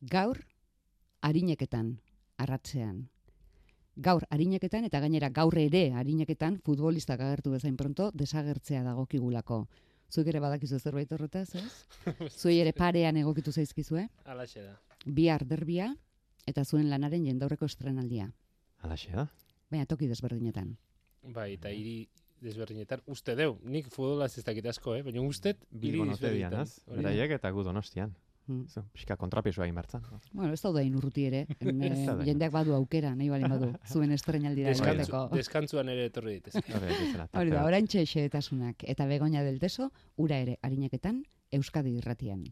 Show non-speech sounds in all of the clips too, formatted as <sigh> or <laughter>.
Gaur, harineketan, arratzean. Gaur, harineketan, eta gainera gaur ere harineketan, futbolistak agertu bezain pronto, desagertzea dagokigulako. Zuek ere badakizu zerbait horretaz, ez? <laughs> Zuei ere parean egokitu zaizkizue. Alaxe da. Bihar derbia, eta zuen lanaren jendaurreko estrenaldia. Alaxe da. Baina toki desberdinetan. Bai, eta hiri desberdinetan, uste deu, nik futbolaz ez dakit asko, eh? baina ustet, hiri Bilbon ote dian, desberdinetan. az? Hori da. Beraiek eta gu donostian. Mm. Zo, pixka kontrapiesua egin bertzan. Bueno, ez dauda inurruti ere. <laughs> Eh, daude. jendeak badu aukera, nahi bali badu, <laughs> zuen estrenaldira Deskantzu, emateko. deskantzuan ere etorri ditez. Hori da, orain xeetasunak eta begoña del teso, ura ere harineketan, Euskadi irratian.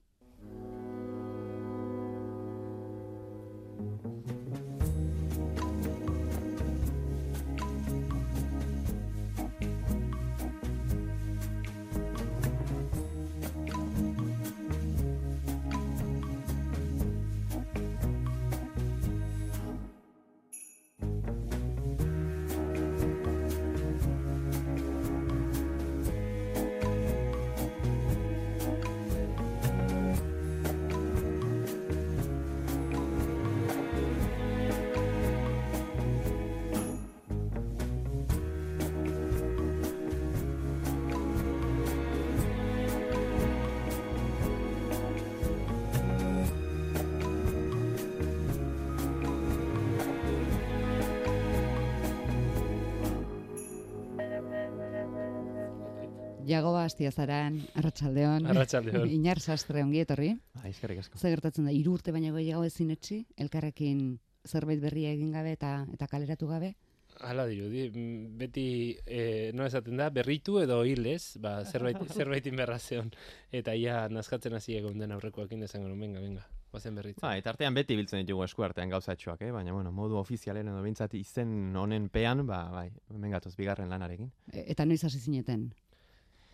Jagoba Astiazaran, Arratsaldeon. Arratsaldeon. <laughs> Inar sastre ongi etorri. Ah, eskerrik asko. Zer gertatzen da, hiru urte baina gehiago ezin etxi, elkarrekin zerbait berria egin gabe eta eta kaleratu gabe? Hala dirudi, beti e, no esaten da, berritu edo hil ez, ba, zerbait, <laughs> zerbaitin berra zeon. Eta ia nazkatzen hasi egon den aurrekoakin esango nuen, venga, venga, bazen berritzen. Ba, eta artean beti biltzen ditugu esku artean gauzatxoak, eh? baina bueno, modu ofizialen edo bintzat izen honen pean, ba, bai, mengatoz bigarren lanarekin. E, eta noiz hasi zineten?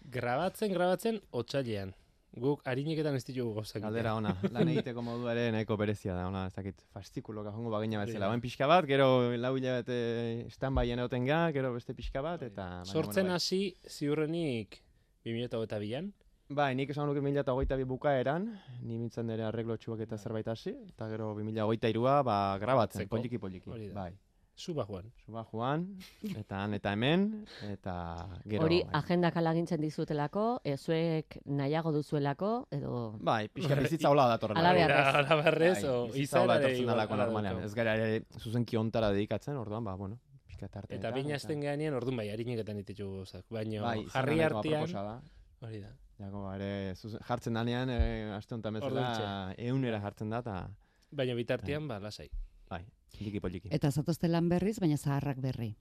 Grabatzen, grabatzen, otsailean. Guk harineketan ez ditugu gauzak. egiten. Galdera ona, lan egiteko modu ere nahiko berezia da, ona, ez dakit, fastikuloka jongo bagina bezala. Oen pixka bat, gero lau hilabete stand-byen egoten ga, gero beste pixka bat, eta... baina, Sortzen bueno, hasi ziurrenik 2022an, bai. bai, nik esan nuke 2008 bukaeran, ni mintzen ere arreglotxuak eta zerbait hasi, eta gero 2008 ba, grabatzen, Zeko. poliki poliki. Hori da. Bai, suba joan. suba joan, eta han eta hemen, eta gero... Hori bai. agendak alagintzen dizutelako, e, zuek nahiago duzuelako, edo... Bai, pixka bizitza hola datorrela. Ala bai. beharrez. Ala, ala barrez, o bizitza hola izan etortzen dalako normalean. Ez gara ere zuzenki ontara dedikatzen, orduan, ba, bueno, pixka tarte. Eta bina azten geanean, orduan bai, harineketan ditugu gauzak. Baina bai, jarri aproposa da. hori da. Jago, ba, ere, zuzen, jartzen danean, e, aste honetan bezala, eunera jartzen da, eta, Baina bitartean, ba, lasai. bai, poliki poliki. Eta zatozte lan berriz, baina zaharrak berri.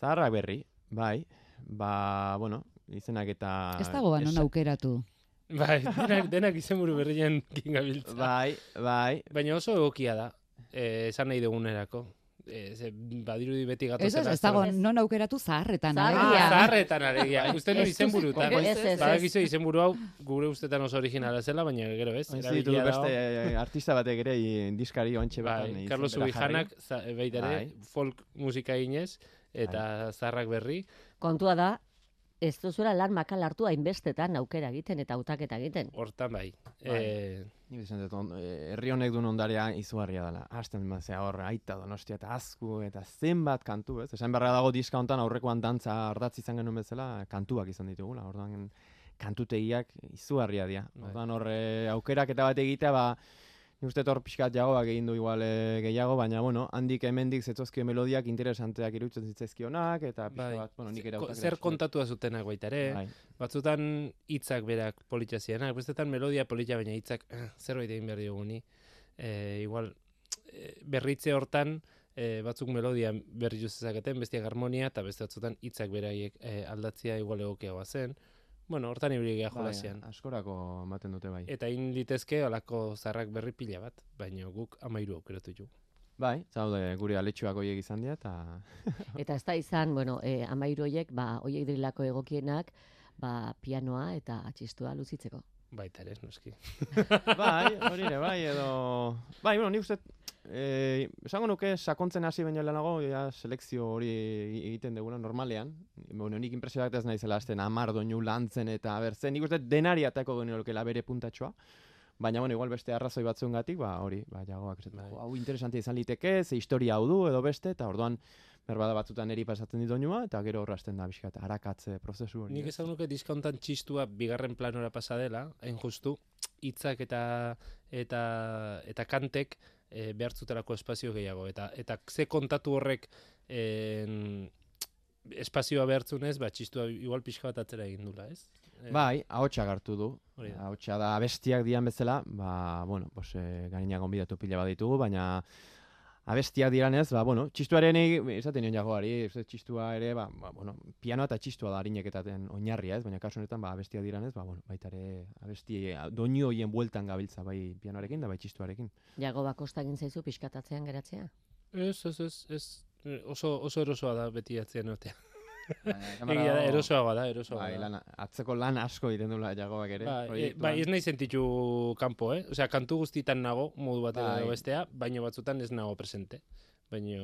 Zaharrak berri, bai, ba, bueno, izenak eta... Ez dago non esa- aukeratu. Bai, denak, denak izenburu berrien gingabiltza. Bai, bai, Baina oso egokia da, eh, esan nahi dugunerako. Eh, ze, badirudi beti Ez, gatozen. ez, ez dago non aukeratu zaharretan. Zaharretan. alegia. Ah, zaharretan alegia. Uste nu Ez izenburutan. Ez, ez, ez. Badakizu izenburu hau gure ustetan oso originala zela, baina gero ez. ez ditu beste eh, artista batek ere i- diskari ontxe Bai, izen Carlos Ubijanak ere Bai. folk musika eginez eta zaharrak berri. Kontua da, ez duzuela lan makal hartu hainbestetan aukera egiten eta hautaketa egiten. Hortan bai. Bai. Eh, Ni esan dut, eh, herri honek duen ondarea izugarria dela. Hasten mazea hor, aita donostia eta azku eta zenbat kantu, ez? Esan beharra dago diska hontan aurrekoan dantza ardatz izan genuen bezala, kantuak izan ditugula. Orduan kantutegiak izugarria dira. Bai. Orduan hor eh, aukerak eta bat egitea, ba, Ni uste hor pixkat jagoak egin du igual eh, gehiago, baina, bueno, handik hemendik zetzozkio melodiak interesanteak iruditzen zitzaizkionak, eta pixka bai. bat, bueno, nik hautak zer kontatua zutenak baita ere. Bai. Batzutan hitzak berak politia zirenak, bestetan melodia politia baina hitzak eh, zerbait egin behar dioguni. Eh, igual eh, berritze hortan eh, batzuk melodia berri zezaketen, bestiak harmonia eta beste batzutan hitzak beraiek eh, aldatzea igual egokiagoa zen. Bueno, hortan ibili geha Bai, jolasean. askorako ematen dute bai. Eta hain litezke olako zarrak berri pila bat, baina guk amairu aukeratu jugu. Bai, zaude gure aletxuak hoiek izan dira, eta <laughs> Eta ez da izan, bueno, e, amairu hoiek, ba, hoiek dirilako egokienak, ba, pianoa eta atxistua luzitzeko. Baita ere, noski. <laughs> bai, hori ere, bai, edo... Bai, bueno, ni uste, eh, esango nuke sakontzen hasi baino lehenago, ja, selekzio hori egiten dugula normalean. Bueno, nik impresioak ez naizela hasten amar doinu lantzen eta bertzen, nik uste denari atako genuelkela bere puntatxoa. Baina, bueno, igual beste arrazoi batzuengatik, ba, hori, ba, jagoak Bai. hau interesante izan liteke, ze historia hau du, edo beste, eta orduan, berbada batzutan eri pasatzen dit doinua, eta gero horrazten da, bizkat, arakatze prozesu hori. Nik esan nuke diskontan txistua bigarren planora pasa dela, hain justu, hitzak eta eta eta kantek e, behartzutelako espazio gehiago eta eta ze kontatu horrek en, espazioa behartzunez, ba txistua igual pixka bat atzera egin dula, ez? Eh, Bai, ahotsa hartu du. Ahotsa da abestiak dian bezala, ba, bueno, pues, eh, garina gonbidatu pila bat ditugu, baina abestiak diranez, ba, bueno, txistuaren esaten nion jagoari, txistua ere, ba, ba, bueno, pianoa eta txistua da harineketaten oinarria, ez, baina kasu honetan, ba, abestiak diranez, ba, bueno, baita ere abesti, doinu hoien bueltan gabiltza, bai pianoarekin da bai txistuarekin. Jago bakosta egin zaizu pixkatatzean geratzea. Ez, ez, ez, ez, oso, oso erosoa da beti atzean otea. <laughs> Egia da, erosoagoa da, erosoagoa Bai, da. lan, atzeko lan asko egiten dula jagoak ere. Bai, e, bai, ez nahi sentitu kanpo, eh? Osea, kantu guztitan nago, modu bat Bai. edo bestea, baino batzutan ez nago presente. Baino...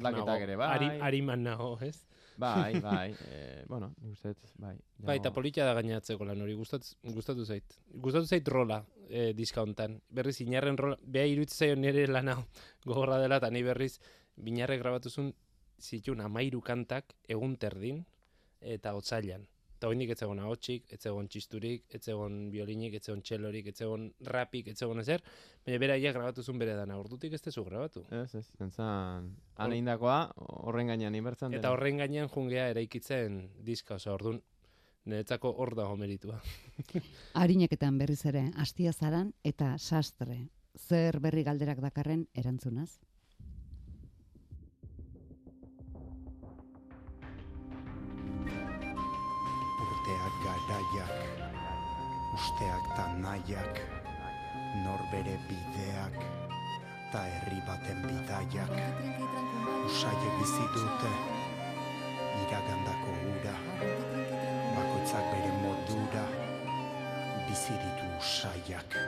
nago, ere, bai. Ari, ariman nago, ez? Bai, <laughs> bai, eh, bueno, nik uste dut, bai. Bai, eta jago- polita da gainatzeko lan hori, gustatu, gustatu zait. Gustatu zait rola e, diskauntan. Berriz, inarren rola, beha iruditzen zaio nire lan hau <laughs> gogorra dela, eta ni berriz, binarrek grabatuzun zituen amairu kantak egun terdin eta otzailan. Eta hori ez zegoen ahotsik, ez zegoen txisturik, ez zegoen biolinik, ez zegoen txelorik, ez zegoen rapik, ez zegoen ezer, baina beraiek grabatuzun bere dana, ordutik ez tezu grabatu. Ez, ez, zentzan, han egindakoa, horren gainean inbertzen Eta horren gainean jungea eraikitzen diska, oso orduan, niretzako hor dago meritua. <laughs> Arineketan berriz ere, astia zaran eta sastre. Zer berri galderak dakarren erantzunaz? Usteak ta nahiak, norbere bideak, ta herri baten bidaiak, usaiek bizi dute, iragandako ura, bakoitzak bere modura, bizi ditu usaiak.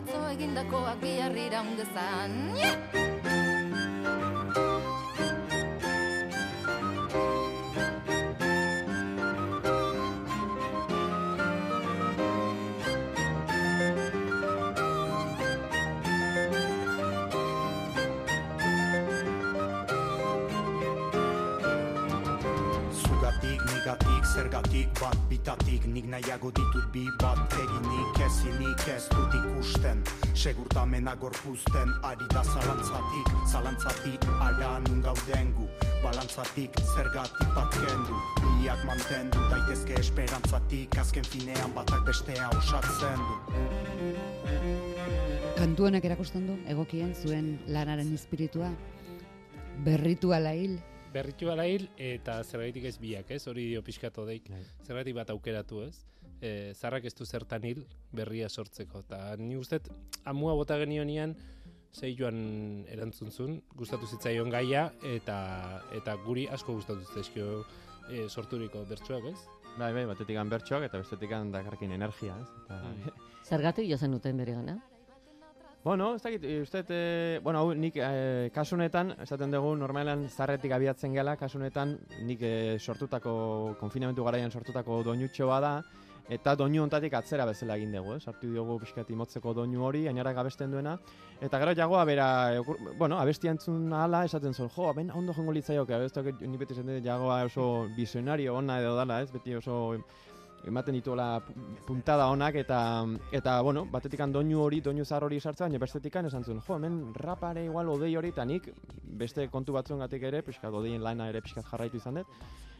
Atzo egindakoak bihar iraundezan yeah! Zugatik, nigatik, zergatik, bat bitatik Nik nahiago ditut bi bat eginik ezinik ez dut Segurtamena gorpuzten, ari da zalantzatik Zalantzatik, ara nun gauden gu Balantzatik, zergatik bat kendu Biak mantendu, daitezke esperantzatik Azken finean batak bestea osatzen du Kantu honek erakusten du egokien zuen lanaren espiritua berritu ala hil Berritu ala hil, eta zergaitik ez biak, ez? Hori dio pixkatu deik. Bai. Zergaitik bat aukeratu, ez? E, zarrak ez du zertan hil, berria sortzeko. Eta ni uste, amua bota genionian, zei joan erantzun zuen, gustatu zitzaion gaia, eta eta guri asko gustatu zaizkio e, sorturiko bertsuak, ez? Bai, bai, batetik bertsoak eta bestetik dakarkin energia, ez? Eta, Mm. <laughs> Zergatik jo zen duten bere gana? Bueno, ez dakit, eh, uste, e, bueno, hau nik e, kasu honetan, esaten dugu, normalan zarretik abiatzen gela, kasu honetan, nik e, sortutako, konfinamentu garaian sortutako doinutxo bada, eta doinu ontatik atzera bezala egin dugu, eh? sartu diogu pixkat imotzeko doinu hori, ainarak abesten duena, eta gero jagoa bera, okur, bueno, abestia entzun ahala, esaten zuen, jo, ben, ondo jongo litzaioke, ez dakit, ni beti esaten jagoa oso visionario ona edo dala, ez, beti oso ematen dituela pu- puntada onak eta eta bueno, batetik doinu hori, doinu zahar hori sartzea, baina bestetik esan zuen, jo, hemen rapare igual odei hori eta nik beste kontu batzuengatik ere, pixkat odeien lana ere pixkat jarraitu izan dut.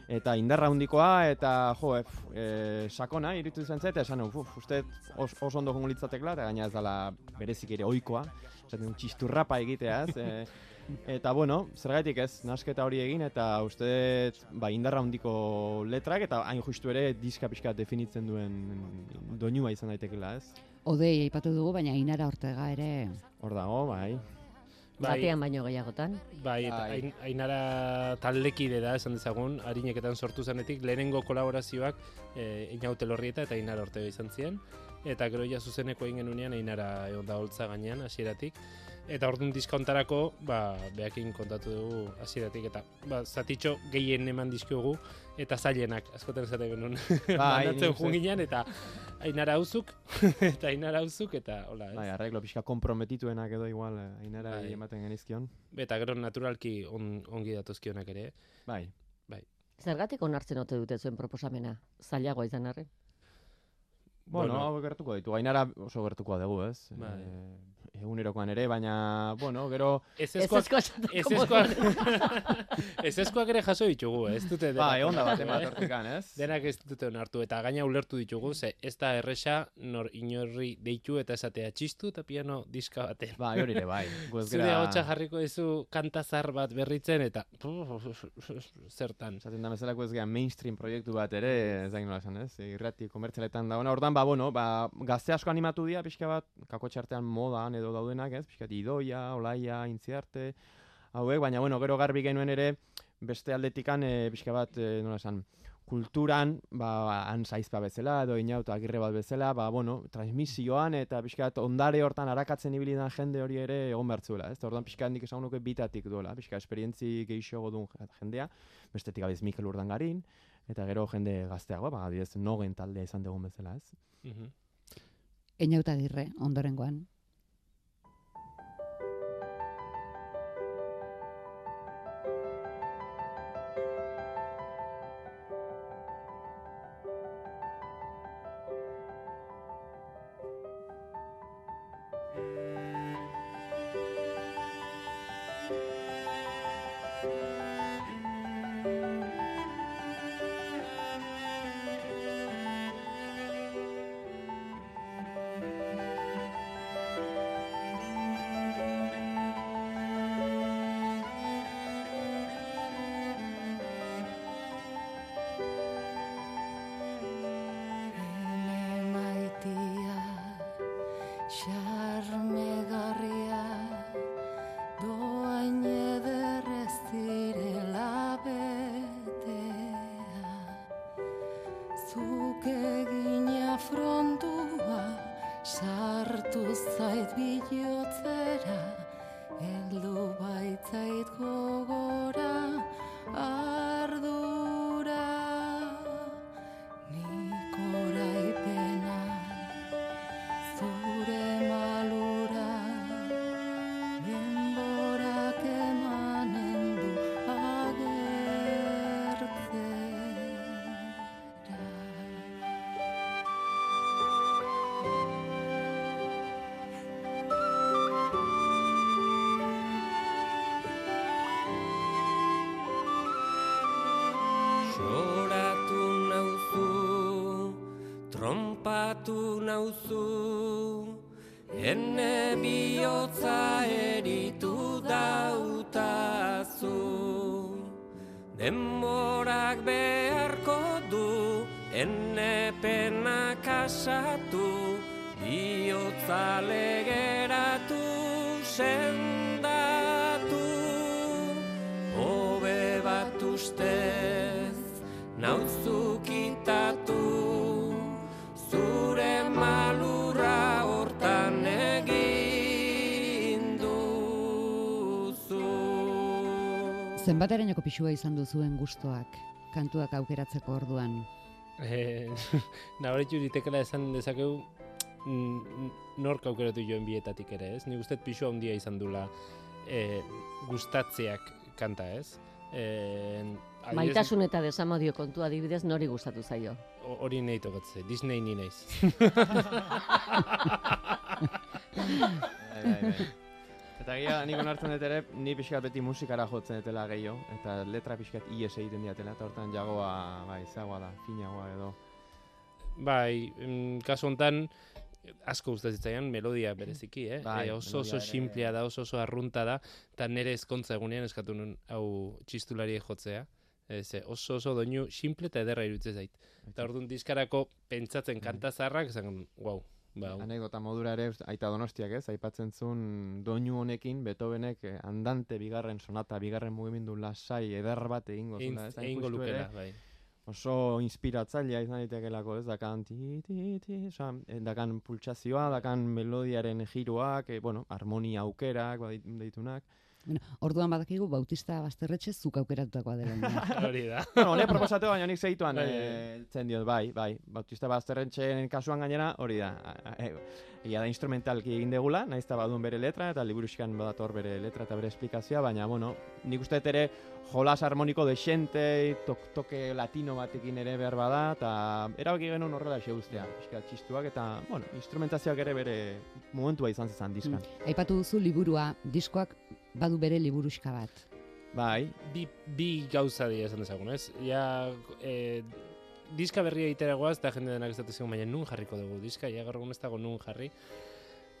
Eta indarra handikoa eta jo, e, e, sakona iritu izan zait, eta esan uf, uste os, oso ondo jongo litzatekela, eta gaina ez dela berezik ere ohikoa, esaten dut txisturrapa egitea, ez? E, <laughs> eta bueno, zergaitik ez, nasketa hori egin, eta uste ba, indarra handiko letrak, eta hain justu ere diska pixka definitzen duen doinua izan daitekela, ez? Odei aipatu dugu, baina Inara Ortega ere Hor dago, bai. Batean baino gehiagotan. Bai, eta Bai. Ain- Ainara taldekide da, esan dezagun, harineketan sortu zenetik, lehenengo kolaborazioak e, Inaute Lorrieta eta Ainara Ortega izan ziren, eta gero ja zuzeneko egin genunean Ainara egon da holtza gainean, hasieratik. Eta orduan diskontarako, ba, behakin kontatu dugu hasieratik eta ba, zatitxo gehien eman dizkiogu, eta zailenak, askotan esaten genuen. Bai, <laughs> Banatzen ginen, eta Ainara hauzuk, <laughs> eta Ainara hauzuk, eta hola, ez? Bai, arreglo pixka komprometituenak edo igual eh, ainara Bai. ematen genizkion. Eta gero naturalki on, ongi datozkionak ere. Bai. Zergatik onartzen ote dute zuen proposamena? Zailagoa izan arren. Bueno, Bueno. hau gertuko ditu. Ainara oso gertukoa dugu, ez? Bai. E, egunerokoan ere, baina, bueno, gero... Ez Ez ezkoak, ez ezkoak, <laughs> ez ezkoak ere jaso ditugu, ez dute denak Bai, onda bat onartu, emat <laughs> eh? ez? Denak ez dute onartu, eta gaina ulertu ditugu, ze ez da erresa nor inorri deitu eta esatea txistu eta piano diska baten. Bai, hori ere, bai. Gu ez Zure hotxa jarriko dizu kantazar bat berritzen eta zertan. Esaten da bezalako ez mainstream proiektu bat ere, ez da nola esan, ez? Irrati komertzialetan da. Ordan ba, bueno, ba, gazte asko animatu dira, pixka bat, kako txartean modan edo daudenak, ez? Pixka bat, idoia, olaia, intziarte, hauek, baina, bueno, gero garbi genuen ere, beste aldetikan, e, pixka bat, e, nola esan, kulturan, ba, ansaizpa bezala, edo inauta agirre bat bezala, ba, bueno, transmisioan, eta pixka bat, ondare hortan arakatzen ibili den jende hori ere egon behar ez? Ordan pixka handik esan nuke bitatik duela, pixka esperientzi gehiago duen jendea, bestetik abez Mikel Urdangarin, eta gero jende gazteagoa, ba, adibidez, nogen taldea izan dugun bezala, ez? Mhm. Einauta Agirre ondorengoan. 下。Sendatu. Hobe bat ustez, nauzu kitatu, zure malurra hortan egin duzu. Zenbaterainoko pixua izan duzuen gustoak kantuak aukeratzeko orduan. Eh, <laughs> Nabaritu ditekela esan dezakegu nork aukeratu joen bietatik ere, ez? Nik uste pixu handia izan dula eh, gustatzeak kanta, ez? Eh, adibidez, Maitasun eta desamodio kontua adibidez nori gustatu zaio. ho- Hori nahi tokatze, Disney ni naiz. <laughs> Bai, bai, bai. Eta gira, nik onartzen dut ere, ni pixkat beti musikara jotzen dutela gehiago, eta letra pixkat ies egiten diatela, eta hortan jagoa, bai, zagoa da, finagoa edo. Bai, mm, kasu hontan asko gustatzen zitzaidan melodia bereziki, eh? Bai, Eh, oso oso simplea da, oso oso arrunta da, eta nire ezkontza egunean eskatu nun hau txistulari jotzea. Ez, eh, oso oso doinu simple eta ederra iruditzen zait. Eta orduan diskarako pentsatzen Bai. kanta zaharrak, esan, wow, ba, Anekdota modura ere, aita donostiak ez, aipatzen zuen doinu honekin, Beethovenek eh, andante bigarren sonata, bigarren mugimendu lasai, eder bat egingo egin- zuela, ez? Egingo lukela, bai. Oso inspiratzailea izan daitekelako, ez, dakan ti, ti, ti, oza, eh, dakan pultsazioa, dakan melodiaren giroak, eh, bueno, harmonia aukerak, badit- deitunak. Bueno, orduan badakigu Bautista Basterretxe zuk aukeratutakoa dela. <laughs> Hori da. bueno, honek proposatu baina nik segituan Bai, eh, heltzen diot, bai, bai. Bautista Bazterrentxen kasuan gainera, hori da. e, Ia da instrumentalki egin degula, naiz eta badun bere letra, eta liburuskan badator bere letra eta bere esplikazioa, baina, bueno, nik uste dut ere jolas harmoniko desente, tok, toke latino batekin ere behar bada, eta erabaki genuen horrela xe guztia, pixka txistuak, eta, bueno, instrumentazioak ere bere momentua izan zezan diskan. Aipatu duzu liburua, diskoak badu bere liburuska bat. Bai, bi, bi gauza dira esan dezagun, ez? Ja, e, diska berria egitera goaz, eta jende denak ez dut baina nun jarriko dugu diska, ja gaur egun ez dago nun jarri.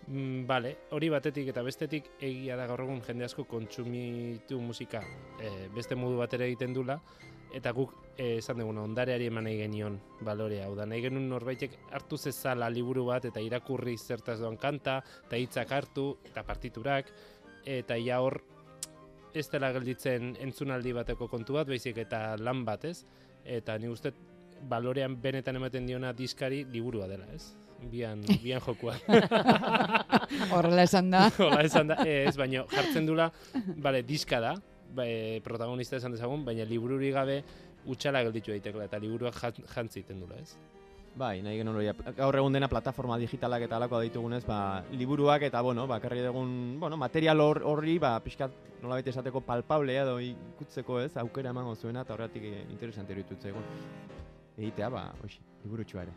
Mm, vale, hori batetik eta bestetik egia da gaur egun jende asko kontsumitu musika e, beste modu batera egiten dula, eta guk eh, esan duguna ondareari eman nahi genion balorea. Hau da, nahi genuen norbaitek hartu zezala liburu bat eta irakurri zertaz doan kanta, eta hitzak hartu, eta partiturak, eta ja hor ez dela gelditzen entzunaldi bateko kontu bat, baizik eta lan bat, ez? Eta ni uste balorean benetan ematen diona diskari liburua dela, ez? Bian, <laughs> bian jokua. <laughs> Horrela esan da. <laughs> Hola esan da, ez, baino jartzen dula, bale, diska da, ba, e, protagonista esan dezagun, baina libururi gabe utxala gelditu daitekela, eta liburuak jan- jantzi egiten dula, ez? Bai, nahi genuen hori, gaur egun dena plataforma digitalak eta alako ditugunez, ba, liburuak eta, bueno, bakarri dugun, bueno, material hor- horri, ba, pixkat, nolabait esateko palpablea edo ikutzeko ez, aukera emango zuena, eta horretik eh, interesante iruditu zaigun. Egitea, ba, hoxe, liburutxua ere.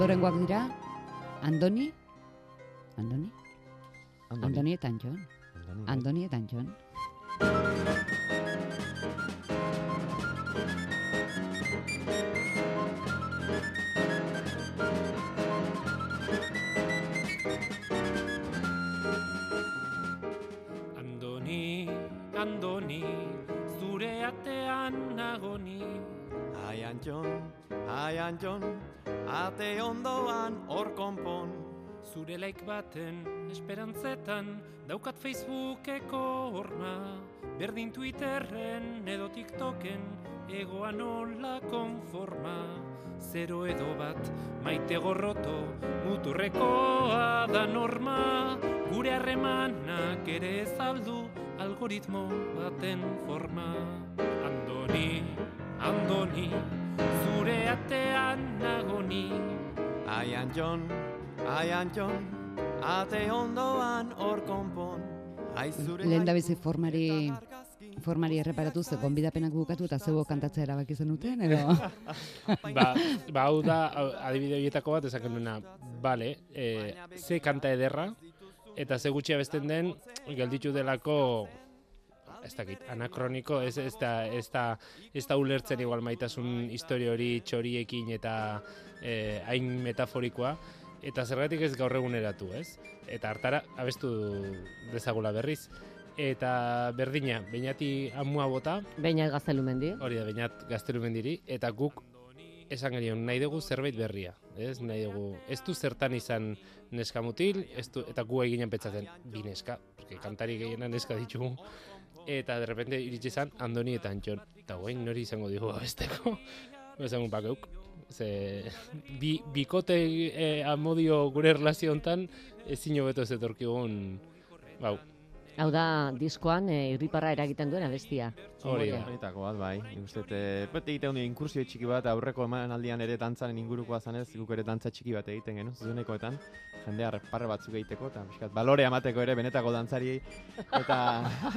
Ondorengoak dira, Andoni, Zure laik baten esperantzetan daukat Facebookeko horma. Berdin Twitterren edo TikToken egoan nola konforma. zero edo bat, maite gorroto, muturrekoa da norma, gure harremanak ere ez aldu, algoritmo baten forma. Andoni, andoni, zure atean nagoni, Aian John, aian John, ate ondoan hor konpon. Lehen da bizi formari formari erreparatu ze gonbidapenak bukatu eta zeu kantatzea erabaki zenuten edo? <laughs> Ba, ba, hau da, adibide horietako bat, esaken duena, bale, e, ze kanta ederra, eta ze gutxi abesten den, gelditu delako, ez dakit, anakroniko, ez, ez, da, ez, da, ez da ulertzen igual maitasun historia hori txoriekin eta e, hain metaforikoa, eta zergatik ez gaur eguneratu, ez? Eta hartara abestu dezagula berriz. Eta berdina, bainati amua bota, Baina gaztelu mendi. Hori da, bainat gazteru mendiri, eta guk esan genion, nahi dugu zerbait berria. Ez, nahi dugu, ez du zertan izan neska mutil, ez du, eta gu eginen pentsatzen, bi neska, porque kantari gehiena neska ditugu, eta de repente iritsi izan Andoni eta Antxon, eta guain nori izango digu abesteko, esan bakeuk. Ze, bi, bikote eh, amodio gure relazio hontan ezin hobeto ez etorkigun, bau, Hau da, diskoan e, irriparra eragiten duen abestia. hori da. Horietako bat, bai. Nik uste, e, beti egiten du inkursio txiki bat, aurreko emanaldian ere dantzaren ingurukoa zanez, guk ere dantza txiki bat egiten genuen, zuzenekoetan, jendea parre batzuk egiteko, eta pixkat, balore amateko ere benetako dantzari, eta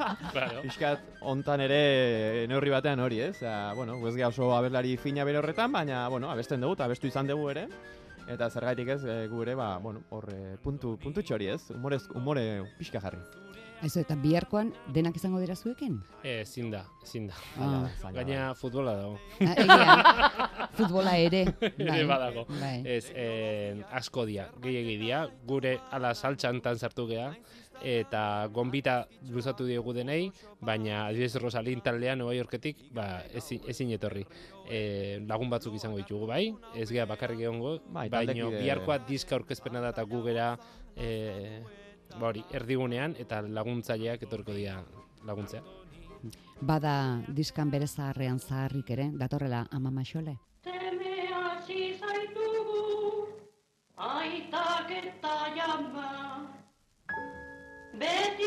<laughs> pixkat, ontan ere neurri batean hori, ez? Eta, bueno, ez oso aberlari fina bere horretan, baina, bueno, abesten dugu, eta abestu izan dugu ere, eta zergaitik ez, e, gu ere, ba, bueno, hor, puntu, puntu txori, ez? Humore pixka jarri. Aizu, eta biharkoan denak izango dira zuekin? Eh, ezin da, ezin da. Ah. Gaina futbola dago. Ah, egia, <laughs> futbola ere. Ere badago. Bai. Ez, eh, asko dia, gehiegi dia, gure ala saltxantan sartu gea, eta gonbita luzatu diogu denei, baina adibidez Rosalin taldean Nueva Yorketik, ba, ezin, ezin etorri. E, lagun batzuk izango ditugu bai, ez gea bakarrik egongo, Bai, taldekide- biharkoa diska aurkezpena da eta gu gera, e, ba hori, erdigunean, eta laguntzaileak etorko dira laguntzea. Bada diskan bere zaharrean zaharrik ere, datorrela ama maxole. Teme hasi zaitugu, aitak eta jama. Beti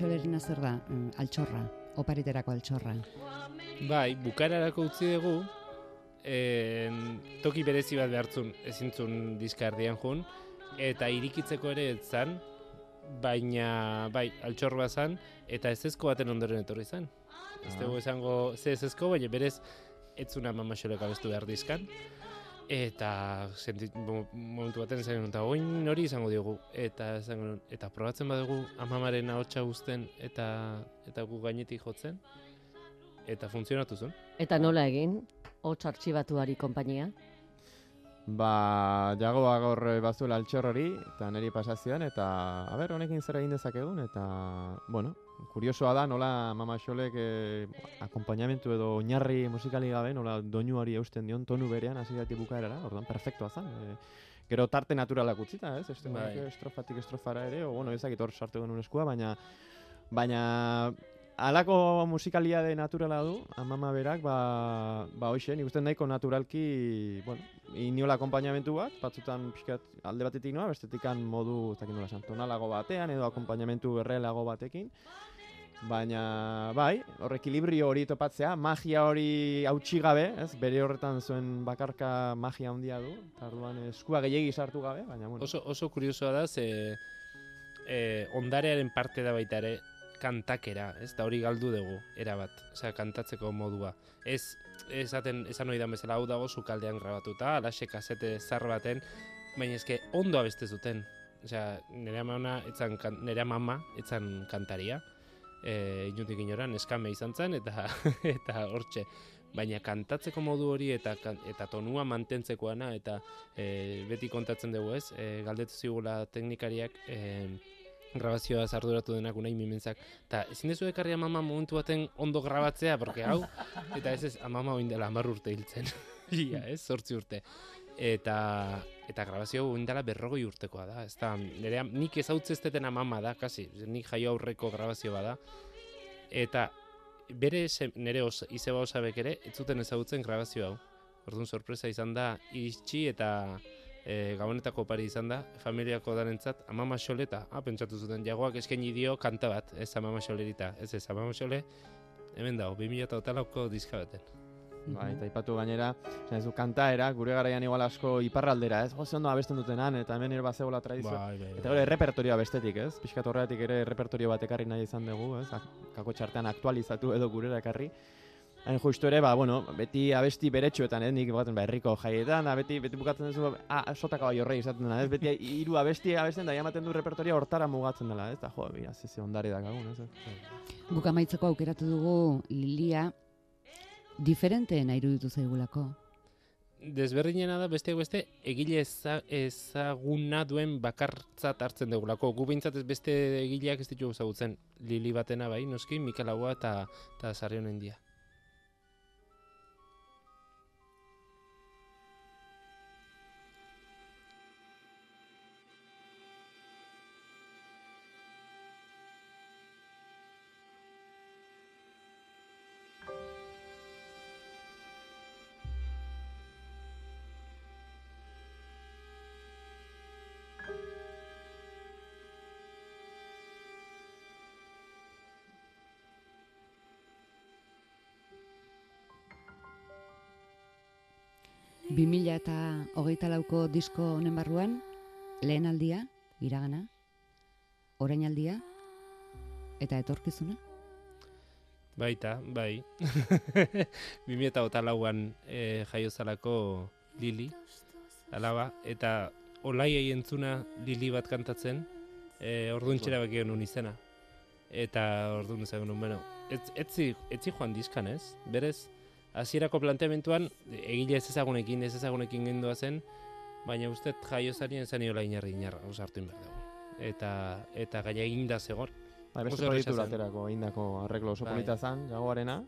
Ama maxolerina zer da? Mm, altxorra, opariterako altxorra. Bai, bukararako utzi dugu, en, toki berezi bat behartzun ezintzun diska erdian jun, eta irikitzeko ere ez zan, baina, bai, altxor bat zan, eta ez ezko baten ondoren etorri zan. Ez dugu esango ze ez ezko, baina berez, ez zuna mamaxolek abestu behar dizkan, eta sentit, mo- momentu baten zen eta oin hori izango diogu eta nuen, eta probatzen badugu amamaren ahotsa guzten eta eta gu gainetik jotzen eta funtzionatu zuen. Eta nola egin, hots artxibatuari konpainia. Ba, jagoa gaur eh, bazuela altxor hori, eta niri pasazioan, eta, a ber, honekin zer egin dezakegun, eta, bueno, kuriosoa da, nola mama xolek eh, akompainamentu edo oinarri musikali gabe, nola doinuari eusten dion tonu berean, hasieratik bukaerara, orduan perfektua zen. E, gero tarte naturalak utzita, ez? Este Bai. estrofatik estrofara ere, o, bueno, ezakit hor sartu genuen eskua, baina, baina, Alako musikalia de naturala du, amama berak, ba, ba hoxe, nik uste nahiko naturalki, bueno, iniola akompainamentu bat, batzutan pixkat alde batetik noa, bestetikan modu, ez dakit nola esan, tonalago batean edo akompainamentu errelago batekin. Baina, bai, hor ekilibrio hori topatzea, magia hori hautsi gabe, ez, bere horretan zuen bakarka magia handia du, eta orduan eskua gehiegi sartu gabe, baina, bueno. Oso, oso kuriosoa da, ze e, ondarearen parte da baita ere kantakera, ez da hori galdu dugu, erabat, osea, kantatzeko modua. Ez, esaten, esan hori da bezala hau dago sukaldean grabatuta, alaxe kasete zar baten, baina eske ondo abeste zuten. Osea, nire amana, etzan, nire mama, etzan kantaria, e, inundik inoran, eskame izan zen, eta, <laughs> eta hortxe. baina kantatzeko modu hori eta eta tonua mantentzekoana eta e, beti kontatzen dugu ez, e, galdetu zigula teknikariak e, grabazioa arduratu denak unai mimentzak, eta ezin dezu ekarri amama momentu baten ondo grabatzea, porque hau, eta ez ez, amama oin dela hamar urte hiltzen, <laughs> ia, ez, sortzi urte. Eta, eta grabazio hau oin dela berrogoi urtekoa da, ez da, nire, nik ezautze ez deten amama da, kasi, nik jaio aurreko grabazio bada, eta bere se, nire os, izeba osabek ere, ez zuten ezagutzen grabazio hau. Orduan sorpresa izan da, iritsi eta e, gabonetako pari izan da, familiako darentzat, amama xoleta, ah, pentsatu zuten, jagoak eskaini dio kanta bat, ez amama xolerita, ez ez amama xole, hemen dago, 2008ko diska baten. Bai, eta ipatu gainera, ez du kantaera, gure garaian igual asko iparraldera, ez? Jose ondo abesten dutenan, eta hemen ere bazegola tradizio. Bai, bai, Eta gero errepertorioa bestetik, ez? Piskat horregatik ere errepertorio bat ekarri nahi izan dugu, ez? Ak- Kako txartean aktualizatu edo gurera ekarri. Hain justu ere, ba, bueno, beti abesti beretsuetan, eh, nik bukatzen, ba, herriko jaietan, beti, beti bukatzen duzu, ba, ah, sotaka bai horre izaten dela, ez, beti <laughs> hiru abesti abesten da, jamaten du repertoria hortara mugatzen dela, ez, da, jo, mira, zeze ondare dakagun, ez, Guk amaitzeko aukeratu dugu Lilia, diferenteena iruditu zaigulako. Desberdinena da beste beste egile ezaguna duen bakartzat hartzen dugulako. Gu behintzat ez beste egileak ez ditugu zagutzen, Lili batena bai, noski, Mikel Lagoa eta Sarrion Endia. 2000 eta hogeita lauko disko honen barruan, lehen aldia, iragana, orain aldia, eta etorkizuna? Baita, bai. <laughs> 2000 eta hota lauan eh, e, jaiozalako Lili, alaba, eta olai entzuna Lili bat kantatzen, e, orduan txera izena. Eta orduan ezagun, bueno, etzi, etzi joan diskan ez, berez, hasierako planteamentuan egile ez ezagunekin, ez ezagunekin gendua zen, baina uste jaiozarien zen iola inarri inarra, osa hartu inber dugu. Eta, eta gaia eginda zegoen. Bai, beste proiektu zen. baterako indako arreglo oso Bai. polita zan, jagoarena.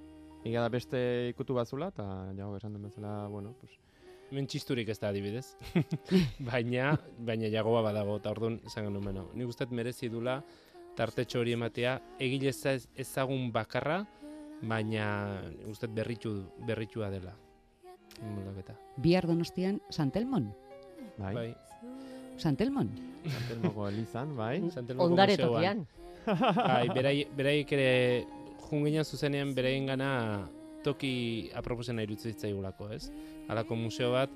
Iga da beste ikutu bazula, eta jago esan den bezala, bueno, pues, Hemen txisturik ez da adibidez. <laughs> baina, baina jagoa badago, eta orduan esan genuen beno. Nik uste merezi dula tartetxo hori ematea, egile ez ezagun bakarra, baina uste berritu, berritua dela. Moldaketa. Bihar donostian, Santelmon. bai, Bai. Santelmon. Santelmoko elizan, bai. Santelmoko Ondare museoan. tokian. <laughs> Bai, berai, beraik ere junginan zuzenean beraien gana toki aproposena irutzen zitzaigulako, ez? Halako museo bat,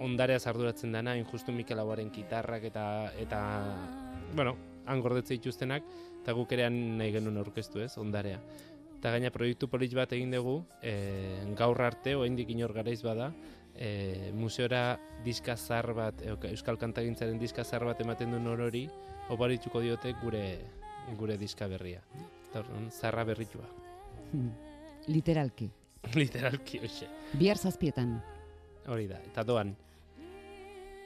ondareaz arduratzen dana, injustu Mikel Aguaren gitarrak eta, eta bueno, han gordetze dituztenak, eta guk ere nahi genuen aurkeztu, ez, ondarea. Eta gaina proiektu polit bat egin dugu, e, gaur arte, oraindik inor garaiz bada, e, museora diska zahar bat, e, Euskal Kantagintzaren diska zahar bat ematen duen orori, oparituko diote gure gure diska berria. Eta zarra berritua. Hmm. Literalki. <laughs> Literalki, hoxe. Bihar zazpietan, Hori da, eta doan.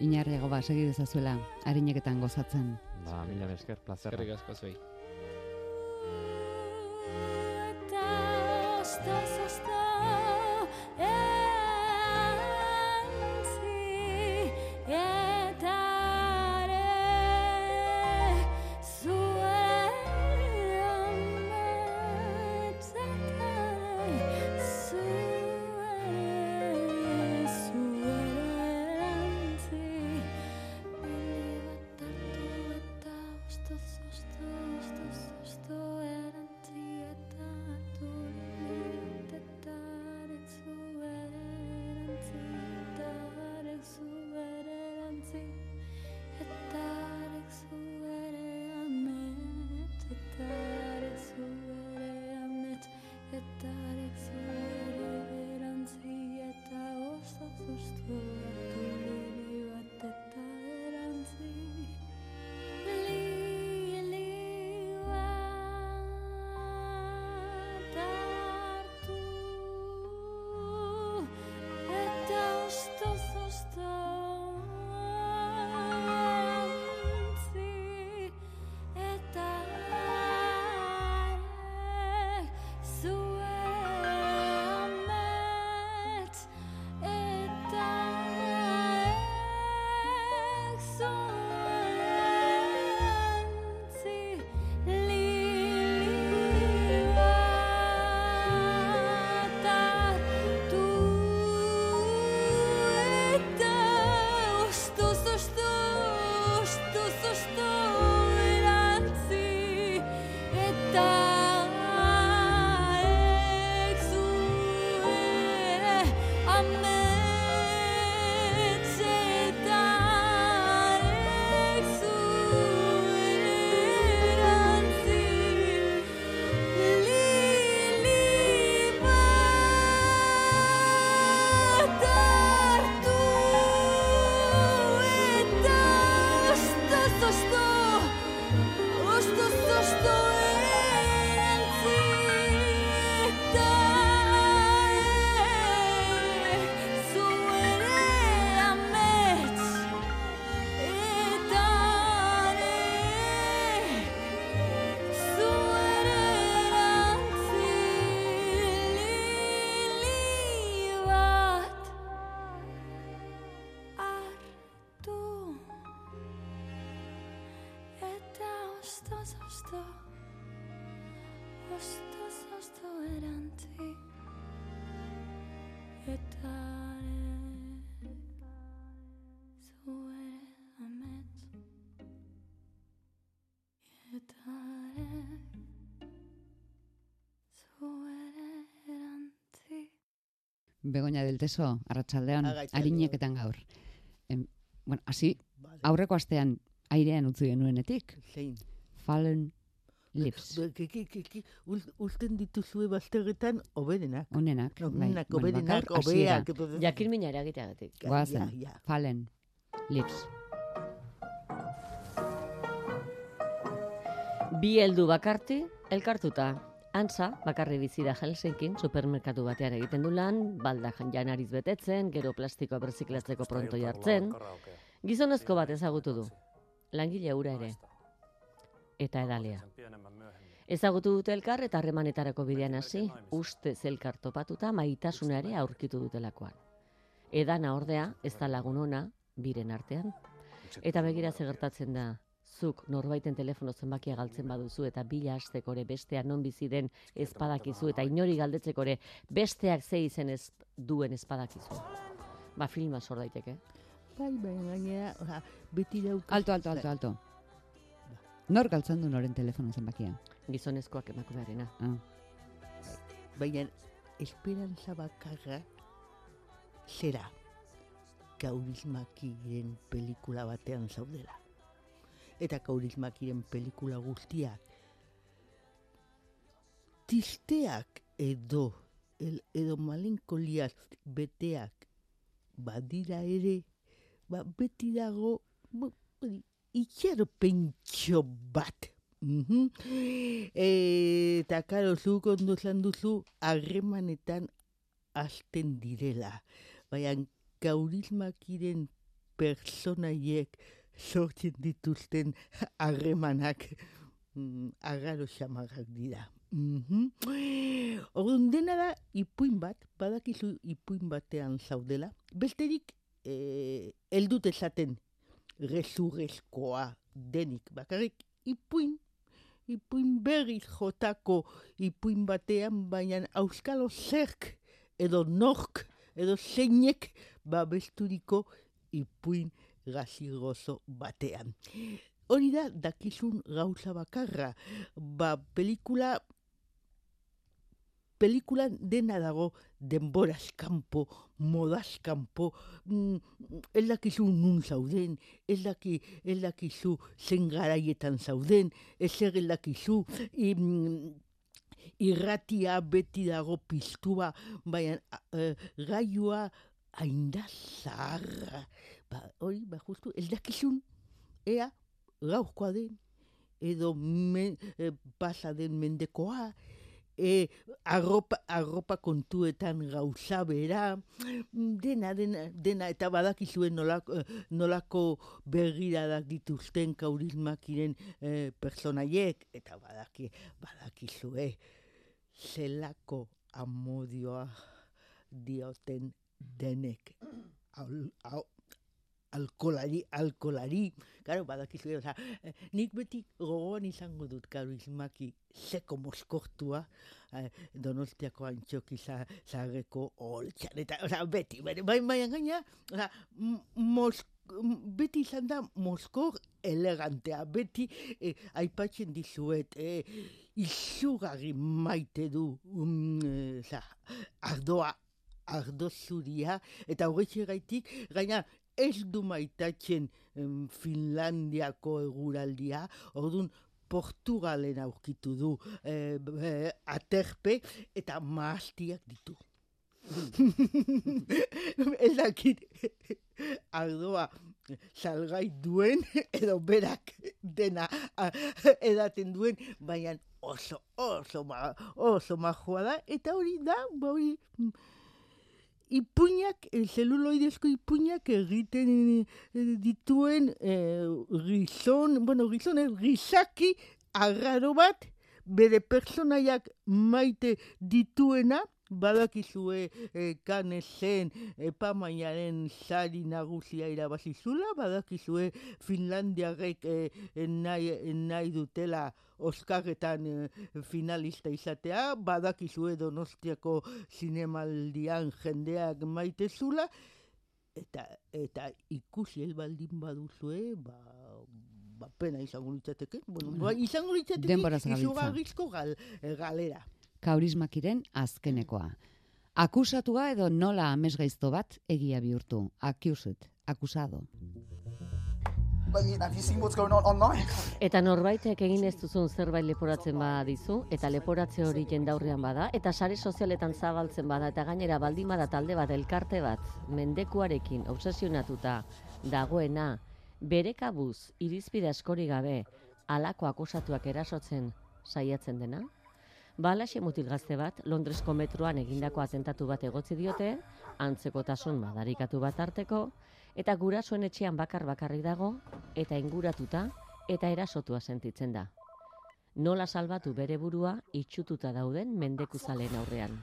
inarriago ba, segi dezazuela, harineketan gozatzen. Ba, mila esker, plazerra. Eskerrik asko zuei. tristezas Begoña del Teso, arratsaldean, Arratsaldeon. arineketan gaur. Em, bueno, hasi Vale. aurreko astean airean utzi genuenetik. Zein. Fallen Lips. Be- ki- ki- ki- ki- ul- Uzten dituzue bazterretan oberenak. Onenak, bai. Oberenak, Bueno, oberenak, bakar hasiera. obeak. Jakin mina eragiteagatik. Ja, Goazen. ja, ja. Fallen Lips. Bi heldu bakarti, elkartuta. Antza, bakarri bizi da Helsinkin, supermerkatu batean egiten du lan, balda janariz betetzen, gero plastikoa berziklatzeko pronto jartzen. Gizonezko bat ezagutu du. Langile hura ere. Eta edalea. Ezagutu dute elkar eta harremanetarako bidean hasi, uste zelkar topatuta maitasuna ere aurkitu dutelakoan. Edana ordea, ez da lagun ona, biren artean. Eta begira ze gertatzen da, zuk norbaiten telefono zenbakia galtzen baduzu eta bila hasteko ere bestean non bizi den ezpadakizu eta inori galdetzeko ere besteak ze izen ez duen ezpadakizu. Ba filma sor daiteke. Bai, bai, gainera, oza, beti dauk... Alto, alto, alto, alto. Nor galtzen du noren telefono zenbakia? Gizonezkoak emakumearena. Ah. Baina, esperantza bakarra zera kaurismakiren pelikula batean zaudela. Eta kaurismakiren pelikula guztiak tisteak edo el, edo malenkoliaz beteak badira ere, ba, beti dago itxaropentxo bat. Mhm. Eta, karo, zuk ondo esan duzu, harremanetan hasten direla. Baina, kaurismakiren personaiek sortzen dituzten harremanak mm, agaro xamarrak dira. Orduan dena da ipuin bat, badakizu ipuin batean zaudela. Besterik, eh, eldut esaten resurrezkoa denik. Bakarrik ipuin, ipuin berriz jotako ipuin batean, baina auskalo zerk edo nork edo zeinek babesturiko ipuin gazigozo batean. Hori da dakizun gauza bakarra. Ba, pelikula pelikulan dena dago denboraz kanpo, modaz kanpo, mm, ez dakizu nun zauden, ez, daki, ez dakizu zen garaietan zauden, ez zer ez dakizu, mm, irratia beti dago piztua, baina uh, gaiua hainda zaharra. Ba, hori, ba, justu, ez dakizun, ea, gauzkoa den, edo me, e, pasa den mendekoa, e, arropa, arropa kontuetan gauza bera, dena, dena, dena, eta badakizuen nolako, nolako begiradak dituzten kaurismakiren e, personaiek, eta badaki, badakizue, zelako amodioa dioten denek. Al, al, alkolari, alkolari, Claro, badakizu, oza, eh, nik beti gogoan izango dut karismaki zeko moskortua, eh, donostiako antxoki za, zageko holtxan, eta, oza, beti, beti, bai, bai, gaina, oza, m- mos, m- beti izan da moskor elegantea, beti eh, aipatzen dizuet, eh, izugarri maite du, um, eh, oza, ardoa, ardo zuria, eta horretxegaitik, gaina, ez du maitatzen em, Finlandiako eguraldia, orduan Portugalen aurkitu du b- eh, aterpe eta maastiak ditu. <laughs> ez dakit. Ardoa salgai duen edo berak dena a, edaten duen, baina oso, oso, ma, oso majoa da, eta hori da, ba hori, ipuinak, eh, zeluloidezko ipuinak egiten eh, dituen eh, gizon, bueno, gizon, ez, gizaki agarro bat, bere personaiak maite dituena, badakizue e, kanesen epamaiaren sari nagusia irabazi zula, badakizue Finlandiarrek e, nahi, nahi dutela Oskarretan e, finalista izatea, badakizue Donostiako zinemaldian jendeak maite zula, eta, eta ikusi elbaldin baduzue, ba, ba pena izango litzateke, bueno, ba, izango litzateke izugarrizko gal, galera. Kaurismakiren azkenekoa. Akusatua edo nola amesgaizto bat egia bihurtu. Accused, akusado. I mean, have you seen what's going on online? Eta norbaitek egin ez duzun zerbait leporatzen badizu, eta leporatze hori jendaurrean bada, eta sare sozialetan zabaltzen bada, eta gainera baldin bada talde bat, elkarte bat, mendekuarekin obsesionatuta dagoena, bere kabuz, irizpide askori gabe, alako akusatuak erasotzen saiatzen dena? Balaxe mutil gazte bat, Londresko metroan egindako atentatu bat egotzi diote, antzekotasun madarikatu bat arteko, eta gurasoen etxean bakar bakarrik dago, eta inguratuta, eta erasotua sentitzen da. Nola salbatu bere burua itxututa dauden mendekuzaleen aurrean.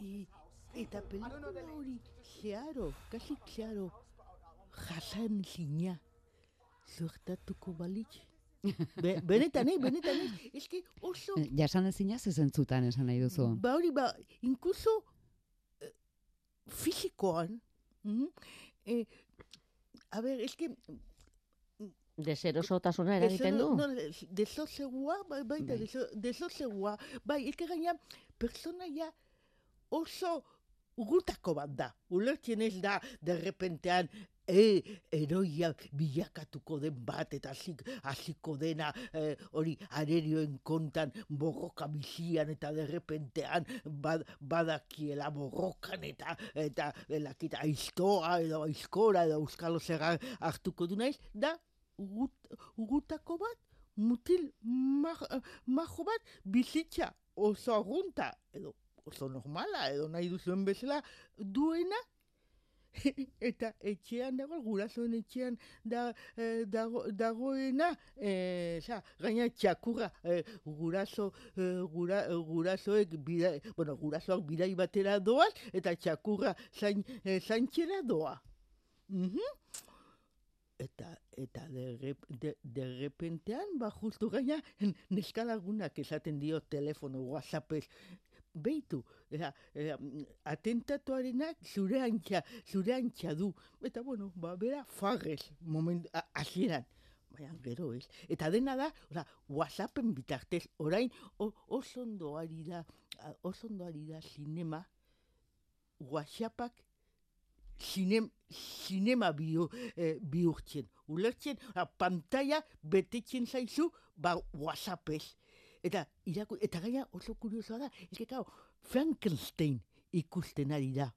E, eta pelikula hori, zeharo, kasi zeharo, jasan zina, zuertatuko balitz. Be, benetan, eh, benetan, eh, eske oso, Jasan ezina zezentzutan esan nahi duzu. ba hori, ba, incluso eh, fisikoan, mm, eh, a ber, eske, Deserosotasuna eragiten du? No, desosegua, bai, bai, Bai. deso, desosegua, bai, eske gaina, persona ja oso gutako bat da. Ulertzen ez da, derrepentean, e, eroia bilakatuko den bat, eta hasik- hasiko dena, eh, hori, arerioen kontan, borroka bizian, eta derrepentean, bad, badakiela borrokan, eta, eta, elakita, aiztoa, edo aizkora, edo euskalo zerra hartuko du naiz, da, gut, gutako bat, mutil maj, majo bat, bizitza oso arrunta, edo oso normala, edo nahi duzuen bezala, duena, <laughs> eta etxean dago, gurasoen etxean da, eh, dago, dagoena, eh, za, gaina txakurra, eh, guraso, eh, gura, gurasoek, bida, bueno, gurasoak bidai batera doaz, eta txakurra zain, eh, zaintxera doa. Mhm. Eta, eta derrep, de, derrepentean, ba, justu gaina, <laughs> neskalagunak esaten dio telefono, whatsappez, beitu, era, era, mm, atentatuarenak zure antxa, zure antxa du. Eta, bueno, ba, bera farrez, moment, a- hasieran. Baina, gero ez. Eta dena da, ora, whatsappen bitartez, orain, oso ondo ari da, a- oso ondo ari da sinema, whatsappak sinem, sinema bihu, eh, bihurtzen. Ulertzen, ora, pantalla betetzen zaizu, ba, whatsappez. Eta, iraku, eta gaia oso kuriosoa da, eske, claro, Frankenstein ikusten ari da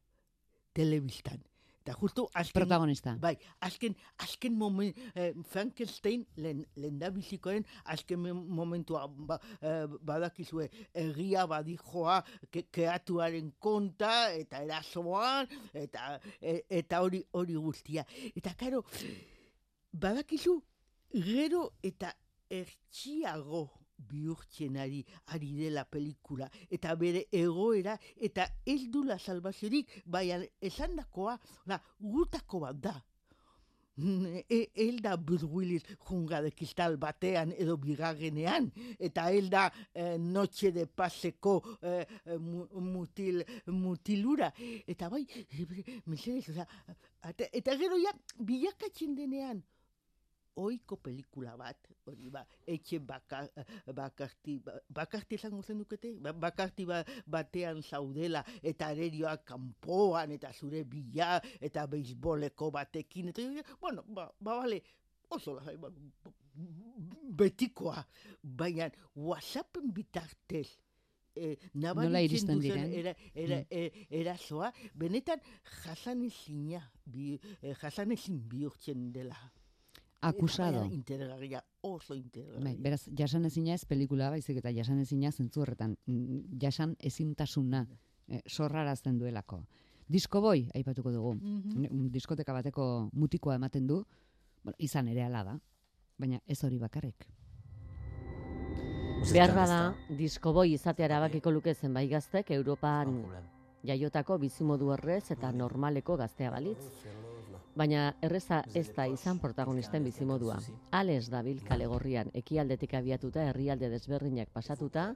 telebistan. Eta justu azken... Protagonista. Bai, azken, azken moment, eh, Frankenstein, lehen, lehen da bizikoen, azken men- momentua ba, eh, badakizue, erria badijoa ke, kreatuaren konta, eta erasoan, eta, e, eta hori hori guztia. Eta, karo, badakizu, gero eta ertxiago bihurtzen ari, dela pelikula, eta bere egoera, eta ez dula salvaziorik, baina esandakoa, da, gutako bat da. E, el da Bruce Willis junga de kristal batean edo bigarrenean, eta el da eh, noche de paseko eh, mu- mutil, mutilura. Eta bai, <laughs> mesedez, oza, ate- eta gero ja, bilakatzen denean, oiko pelikula bat, hori ba, etxe baka, bakarti, ba- bakarti esango zen dukete, ba, bakarti ba, batean zaudela, eta arerioak kanpoan, eta zure bila, eta beisboleko batekin, eta bueno, ba, ba, bale, oso lasai, ba, betikoa, baina whatsappen bitartez, eh, Nola iristen diren? Era, era, e, erasoa, benetan jasanezina, bi, eh, jasanezin bihurtzen dela. Akusado. Interesgarria, oso interesgarria. Bai, beraz, jasan ezina ez pelikula baizik eta jasan ezina zentzu horretan. Mm, Jasan ezintasuna eh, sorrarazten duelako. Disko boi, aipatuko dugu. Ne- un Diskoteka bateko mutikoa ematen du, bueno, izan ere ala da, baina ez hori bakarrik. Behar bada, diskoboi izatea erabakiko luke zenbait gaztek Europan jaiotako bizimodu horrez eta normaleko gaztea balitz. Baina erreza ez da izan protagonisten bizimodua. Ales dabil kale gorrian ekialdetik abiatuta herrialde desberdinak pasatuta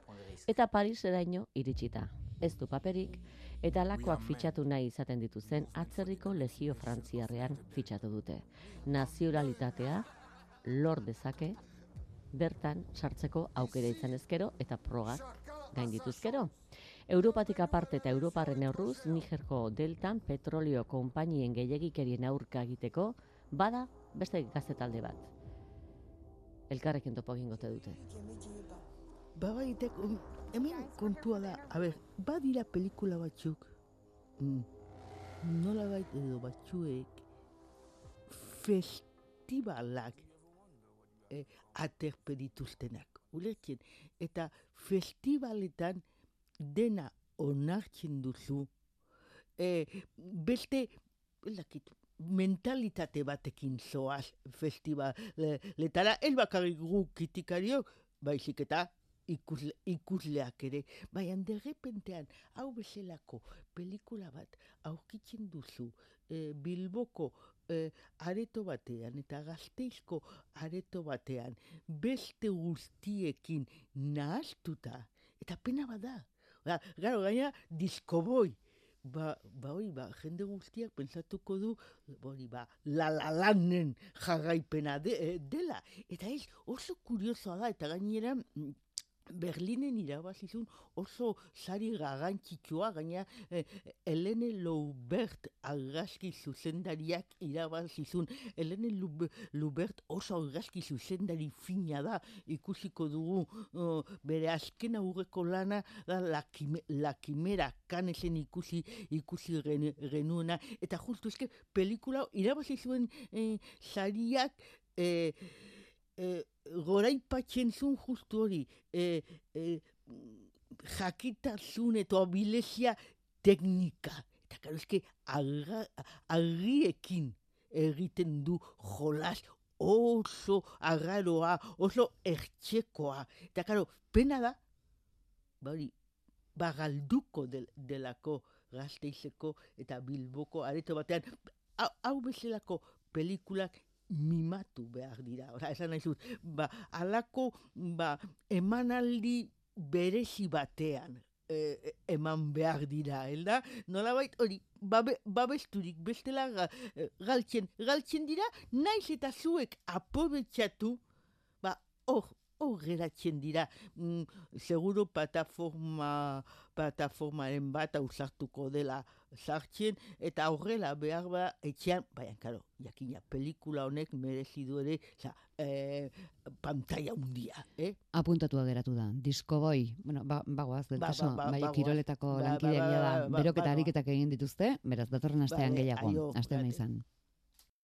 eta Paris eraino iritsita. Ez du paperik eta lakoak fitxatu nahi izaten dituzen atzerriko legio frantziarrean fitxatu dute. Nazionalitatea lor dezake bertan sartzeko aukera izan ezkero eta progak gaindituzkero. Europatik aparte eta Europarren aurruz, Nigerko deltan petrolio konpainien gehiagikerien aurka egiteko, bada beste gazetalde bat. Elkarrekin topo egingo te dute. Babaitek, um, hemen kontua da, a ber, badira pelikula batzuk, mm, nola bait edo batzuek, festivalak eh, aterpe dituztenak, ulertzen, eta festivaletan dena onartzen duzu, eh, beste, elakit, mentalitate batekin zoaz festivaletara, ez bakarrik gu kritikariok, baizik eta ikusle, ikusleak ere. Baina derrepentean, hau bezalako pelikula bat aurkitzen duzu e, Bilboko e, areto batean eta gazteizko areto batean beste guztiekin nahaztuta. Eta pena bada. Ba, garo, gaina diskoboi. Ba, ba, hori, ba, jende guztiak pentsatuko du, hori, ba, la la lanen jarraipena de, eh, dela. Eta ez, oso kuriosoa da, eta gainera, Berlinen irabazizun oso sari garrantzitsua, gaina eh, Helene Loubert argazki zuzendariak irabazizun. Helene Loubert oso argazki zuzendari fina da, ikusiko dugu oh, bere azken aurreko lana da lakime, lakimera kanesen ikusi ikusi gen, genuena. Eta justu eske pelikula irabazizuen eh, sariak eh, eh, goraipatzen zuen justu hori, e, e, jakitasun eta abilezia teknika. Eta karo, eske argiekin egiten du jolas oso agarroa, oso ertxekoa. Eta karo, pena da, ba hori, bagalduko del, delako gazteizeko eta bilboko areto batean, hau bezalako pelikulak mimatu behar dira. Ora, esan nahi zut, ba, alako ba, emanaldi berezi batean eh, eman behar dira, helda? Nolabait hori, babe, babesturik bestela ga, eh, galtzen, galtzen dira, naiz eta zuek aprobetxatu, ba, hor, hor geratzen dira, mm, seguro plataforma, plataformaren bat ausartuko dela sartzen, eta horrela behar ba etxean, baina, karo, jakina, pelikula honek merezi du ere, za, eh, pantalla hundia, eh? Apuntatua geratu da. Diskoboi, bueno, ba, bagoaz, Ba, deltaso, ba, ba, bai, bagoaz. kiroletako Ba, ba, lankideak ba, da, ba, ba, beroketa ba, ariketak egin dituzte, beraz, datorren astean Bale, gehiago, astean izan.